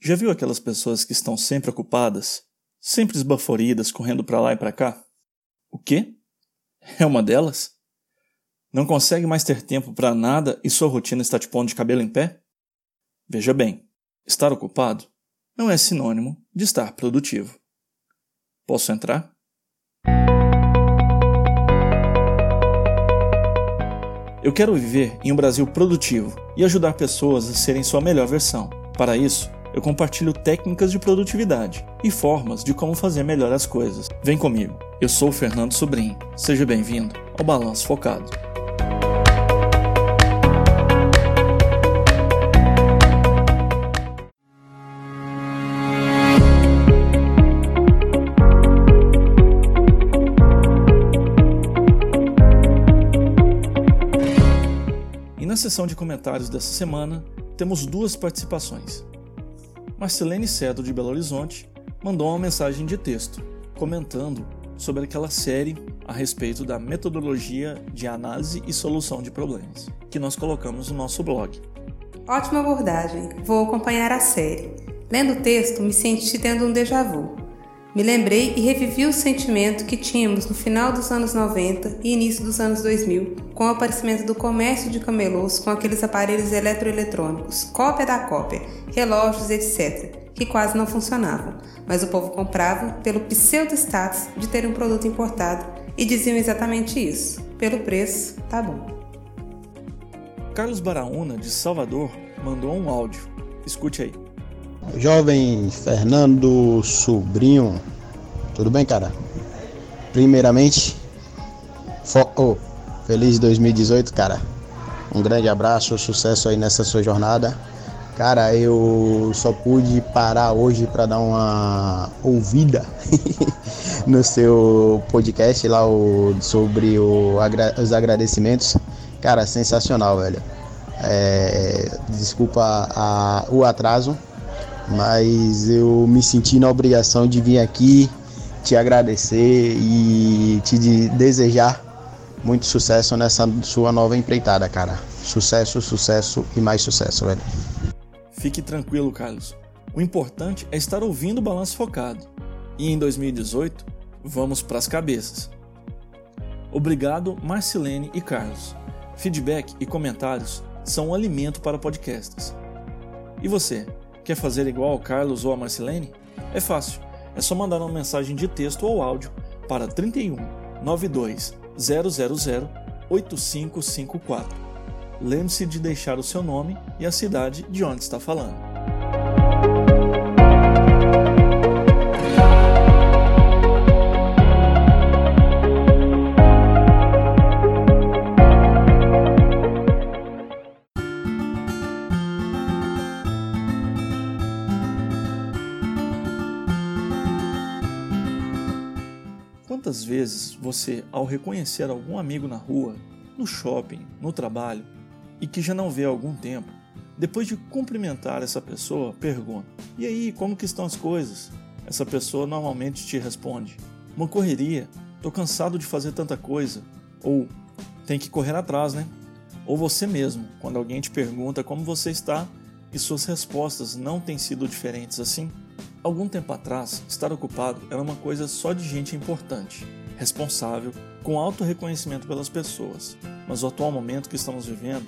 Já viu aquelas pessoas que estão sempre ocupadas, sempre esbaforidas, correndo para lá e para cá? O quê? É uma delas? Não consegue mais ter tempo para nada e sua rotina está te pondo de cabelo em pé? Veja bem, estar ocupado não é sinônimo de estar produtivo. Posso entrar? Eu quero viver em um Brasil produtivo e ajudar pessoas a serem sua melhor versão. Para isso, eu compartilho técnicas de produtividade e formas de como fazer melhor as coisas. Vem comigo. Eu sou o Fernando Sobrinho. Seja bem-vindo ao Balanço Focado. sessão de comentários dessa semana, temos duas participações. Marcelene Cedo, de Belo Horizonte, mandou uma mensagem de texto, comentando sobre aquela série a respeito da metodologia de análise e solução de problemas, que nós colocamos no nosso blog. Ótima abordagem, vou acompanhar a série. Lendo o texto, me senti tendo um déjà vu. Me lembrei e revivi o sentimento que tínhamos no final dos anos 90 e início dos anos 2000, com o aparecimento do comércio de camelôs com aqueles aparelhos eletroeletrônicos, cópia da cópia, relógios, etc., que quase não funcionavam, mas o povo comprava pelo pseudo-status de ter um produto importado e diziam exatamente isso: pelo preço, tá bom. Carlos Baraúna, de Salvador, mandou um áudio. Escute aí. Jovem Fernando Sobrinho, tudo bem, cara? Primeiramente, oh, feliz 2018, cara. Um grande abraço, sucesso aí nessa sua jornada. Cara, eu só pude parar hoje para dar uma ouvida no seu podcast lá o, sobre o, os agradecimentos. Cara, sensacional, velho. É, desculpa a, o atraso, mas eu me senti na obrigação de vir aqui te agradecer e te desejar muito sucesso nessa sua nova empreitada, cara. Sucesso, sucesso e mais sucesso, velho. Fique tranquilo, Carlos. O importante é estar ouvindo o balanço focado. E em 2018, vamos para as cabeças. Obrigado, Marcelene e Carlos. Feedback e comentários são um alimento para podcasts. E você? Quer fazer igual ao Carlos ou a Marcelene? É fácil. É só mandar uma mensagem de texto ou áudio para 31 92 000 8554. Lembre-se de deixar o seu nome e a cidade de onde está falando. Quantas vezes você, ao reconhecer algum amigo na rua, no shopping, no trabalho, e que já não vê há algum tempo, depois de cumprimentar essa pessoa, pergunta: "E aí, como que estão as coisas?" Essa pessoa normalmente te responde: "Uma correria, tô cansado de fazer tanta coisa." Ou "Tem que correr atrás, né?" Ou você mesmo, quando alguém te pergunta como você está e suas respostas não têm sido diferentes assim, Algum tempo atrás, estar ocupado era uma coisa só de gente importante, responsável, com alto reconhecimento pelas pessoas. Mas o atual momento que estamos vivendo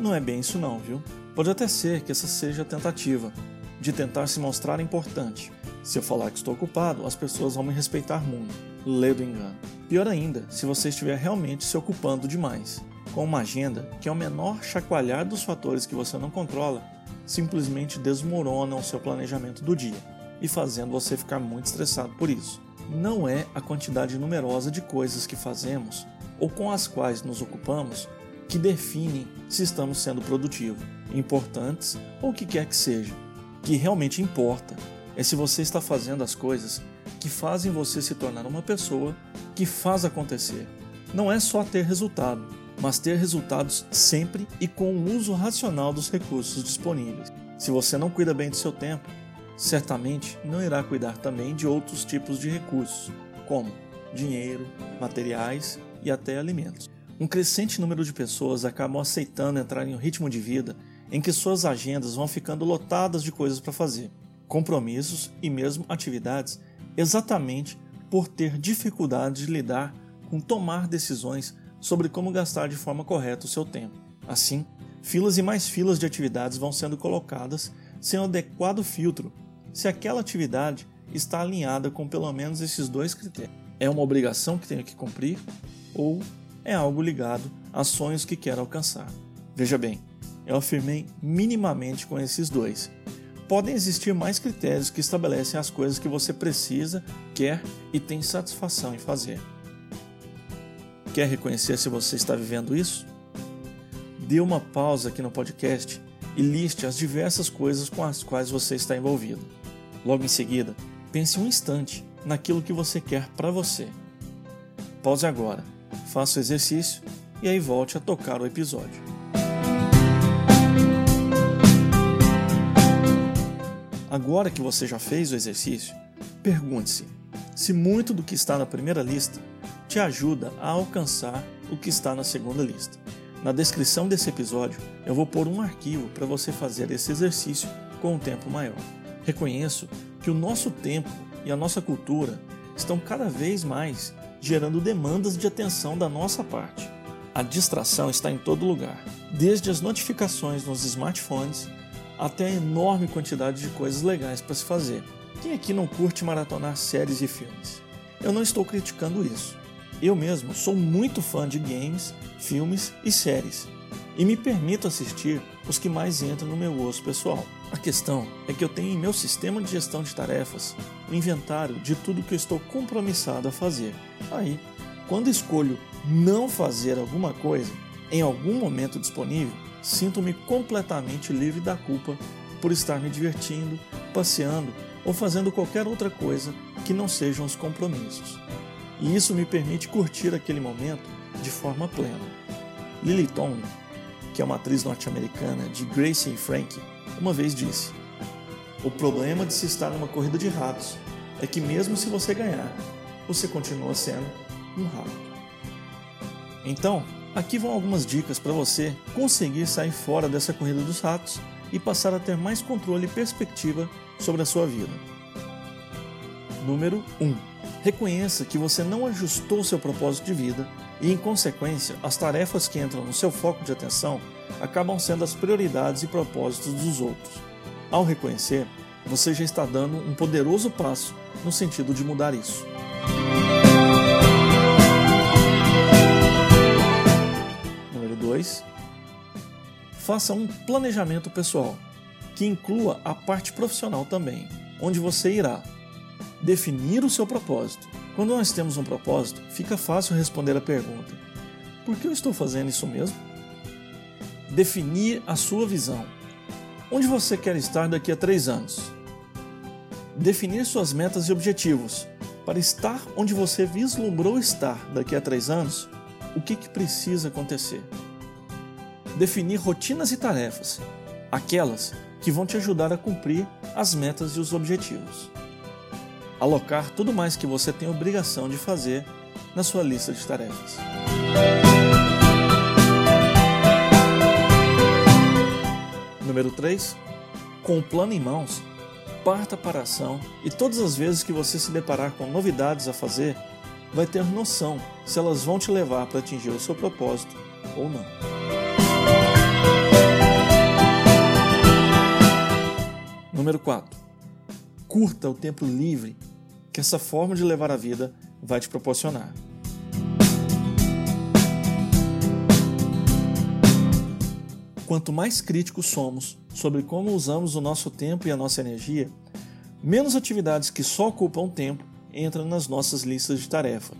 não é bem isso não, viu? Pode até ser que essa seja a tentativa de tentar se mostrar importante. Se eu falar que estou ocupado, as pessoas vão me respeitar muito. Lê do engano. Pior ainda, se você estiver realmente se ocupando demais, com uma agenda que ao menor chacoalhar dos fatores que você não controla, simplesmente desmorona o seu planejamento do dia e fazendo você ficar muito estressado por isso. Não é a quantidade numerosa de coisas que fazemos ou com as quais nos ocupamos que definem se estamos sendo produtivos, importantes ou o que quer que seja. O que realmente importa é se você está fazendo as coisas que fazem você se tornar uma pessoa que faz acontecer. Não é só ter resultado, mas ter resultados sempre e com o uso racional dos recursos disponíveis. Se você não cuida bem do seu tempo, certamente não irá cuidar também de outros tipos de recursos, como dinheiro, materiais e até alimentos. Um crescente número de pessoas acabam aceitando entrar em um ritmo de vida em que suas agendas vão ficando lotadas de coisas para fazer. compromissos e mesmo atividades exatamente por ter dificuldade de lidar com tomar decisões sobre como gastar de forma correta o seu tempo. Assim, filas e mais filas de atividades vão sendo colocadas sem o adequado filtro se aquela atividade está alinhada com pelo menos esses dois critérios. É uma obrigação que tenho que cumprir ou é algo ligado a sonhos que quero alcançar. Veja bem, eu afirmei minimamente com esses dois. Podem existir mais critérios que estabelecem as coisas que você precisa, quer e tem satisfação em fazer. Quer reconhecer se você está vivendo isso? Dê uma pausa aqui no podcast e liste as diversas coisas com as quais você está envolvido. Logo em seguida, pense um instante naquilo que você quer para você. Pause agora, faça o exercício e aí volte a tocar o episódio. Agora que você já fez o exercício, pergunte-se se muito do que está na primeira lista te ajuda a alcançar o que está na segunda lista. Na descrição desse episódio, eu vou pôr um arquivo para você fazer esse exercício com um tempo maior. Reconheço que o nosso tempo e a nossa cultura estão cada vez mais gerando demandas de atenção da nossa parte. A distração está em todo lugar, desde as notificações nos smartphones até a enorme quantidade de coisas legais para se fazer. Quem aqui não curte maratonar séries e filmes? Eu não estou criticando isso. Eu mesmo sou muito fã de games, filmes e séries e me permito assistir os que mais entram no meu gosto pessoal. A questão é que eu tenho em meu sistema de gestão de tarefas o inventário de tudo que eu estou compromissado a fazer. Aí, quando escolho não fazer alguma coisa em algum momento disponível, sinto-me completamente livre da culpa por estar me divertindo, passeando ou fazendo qualquer outra coisa que não sejam os compromissos. E isso me permite curtir aquele momento de forma plena. Lily Tomlin, que é uma atriz norte-americana de Grace e Frank, uma vez disse: O problema de se estar numa corrida de ratos é que, mesmo se você ganhar, você continua sendo um rato. Então, aqui vão algumas dicas para você conseguir sair fora dessa corrida dos ratos e passar a ter mais controle e perspectiva sobre a sua vida. Número 1. Reconheça que você não ajustou seu propósito de vida e, em consequência, as tarefas que entram no seu foco de atenção acabam sendo as prioridades e propósitos dos outros. Ao reconhecer, você já está dando um poderoso passo no sentido de mudar isso. Número 2. Faça um planejamento pessoal, que inclua a parte profissional também, onde você irá definir o seu propósito. Quando nós temos um propósito, fica fácil responder a pergunta: por que eu estou fazendo isso mesmo? Definir a sua visão. Onde você quer estar daqui a três anos? Definir suas metas e objetivos. Para estar onde você vislumbrou estar daqui a três anos, o que, que precisa acontecer? Definir rotinas e tarefas, aquelas que vão te ajudar a cumprir as metas e os objetivos alocar tudo mais que você tem obrigação de fazer na sua lista de tarefas. Número 3. Com o plano em mãos, parta para a ação e todas as vezes que você se deparar com novidades a fazer, vai ter noção se elas vão te levar para atingir o seu propósito ou não. Número 4. Curta o tempo livre que essa forma de levar a vida vai te proporcionar. Quanto mais críticos somos sobre como usamos o nosso tempo e a nossa energia, menos atividades que só ocupam tempo entram nas nossas listas de tarefa.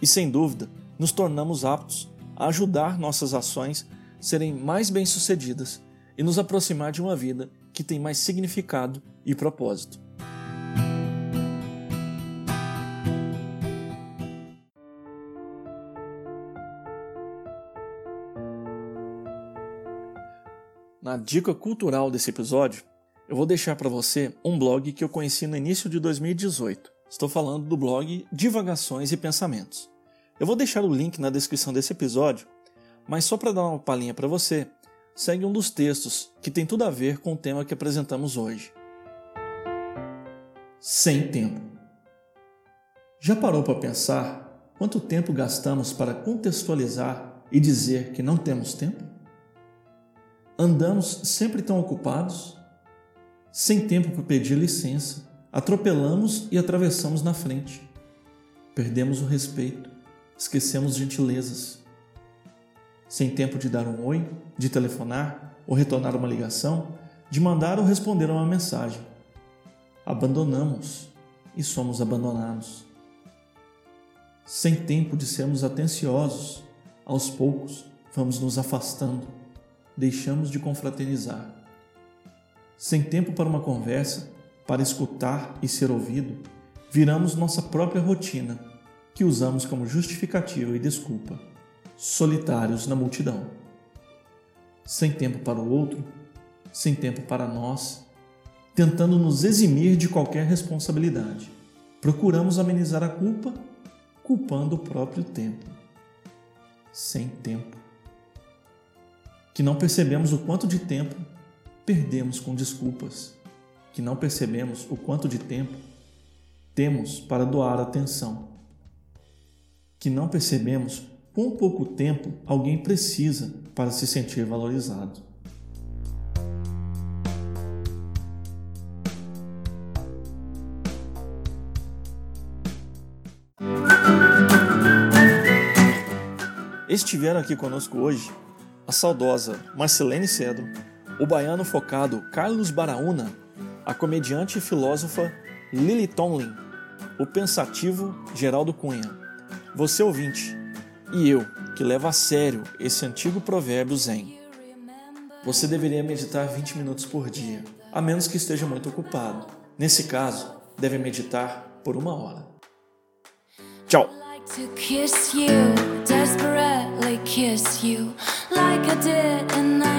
E sem dúvida, nos tornamos aptos a ajudar nossas ações serem mais bem-sucedidas e nos aproximar de uma vida que tem mais significado e propósito. Na dica cultural desse episódio, eu vou deixar para você um blog que eu conheci no início de 2018. Estou falando do blog Divagações e Pensamentos. Eu vou deixar o link na descrição desse episódio, mas só para dar uma palhinha para você, segue um dos textos que tem tudo a ver com o tema que apresentamos hoje. sem tempo. Já parou para pensar quanto tempo gastamos para contextualizar e dizer que não temos tempo? Andamos sempre tão ocupados, sem tempo para pedir licença, atropelamos e atravessamos na frente. Perdemos o respeito, esquecemos gentilezas. Sem tempo de dar um oi, de telefonar ou retornar uma ligação, de mandar ou responder uma mensagem abandonamos e somos abandonados. Sem tempo de sermos atenciosos, aos poucos vamos nos afastando, deixamos de confraternizar. Sem tempo para uma conversa, para escutar e ser ouvido, viramos nossa própria rotina, que usamos como justificativa e desculpa, solitários na multidão. Sem tempo para o outro, sem tempo para nós, tentando nos eximir de qualquer responsabilidade. Procuramos amenizar a culpa, culpando o próprio tempo. Sem tempo. Que não percebemos o quanto de tempo perdemos com desculpas. Que não percebemos o quanto de tempo temos para doar atenção. Que não percebemos quão pouco tempo alguém precisa para se sentir valorizado. Estiveram aqui conosco hoje a saudosa Marcelene Cedro, o baiano focado Carlos Baraúna, a comediante e filósofa Lily Tomlin, o pensativo Geraldo Cunha, você ouvinte, e eu, que levo a sério esse antigo provérbio zen. Você deveria meditar 20 minutos por dia, a menos que esteja muito ocupado. Nesse caso, deve meditar por uma hora. Tchau! like I did, and I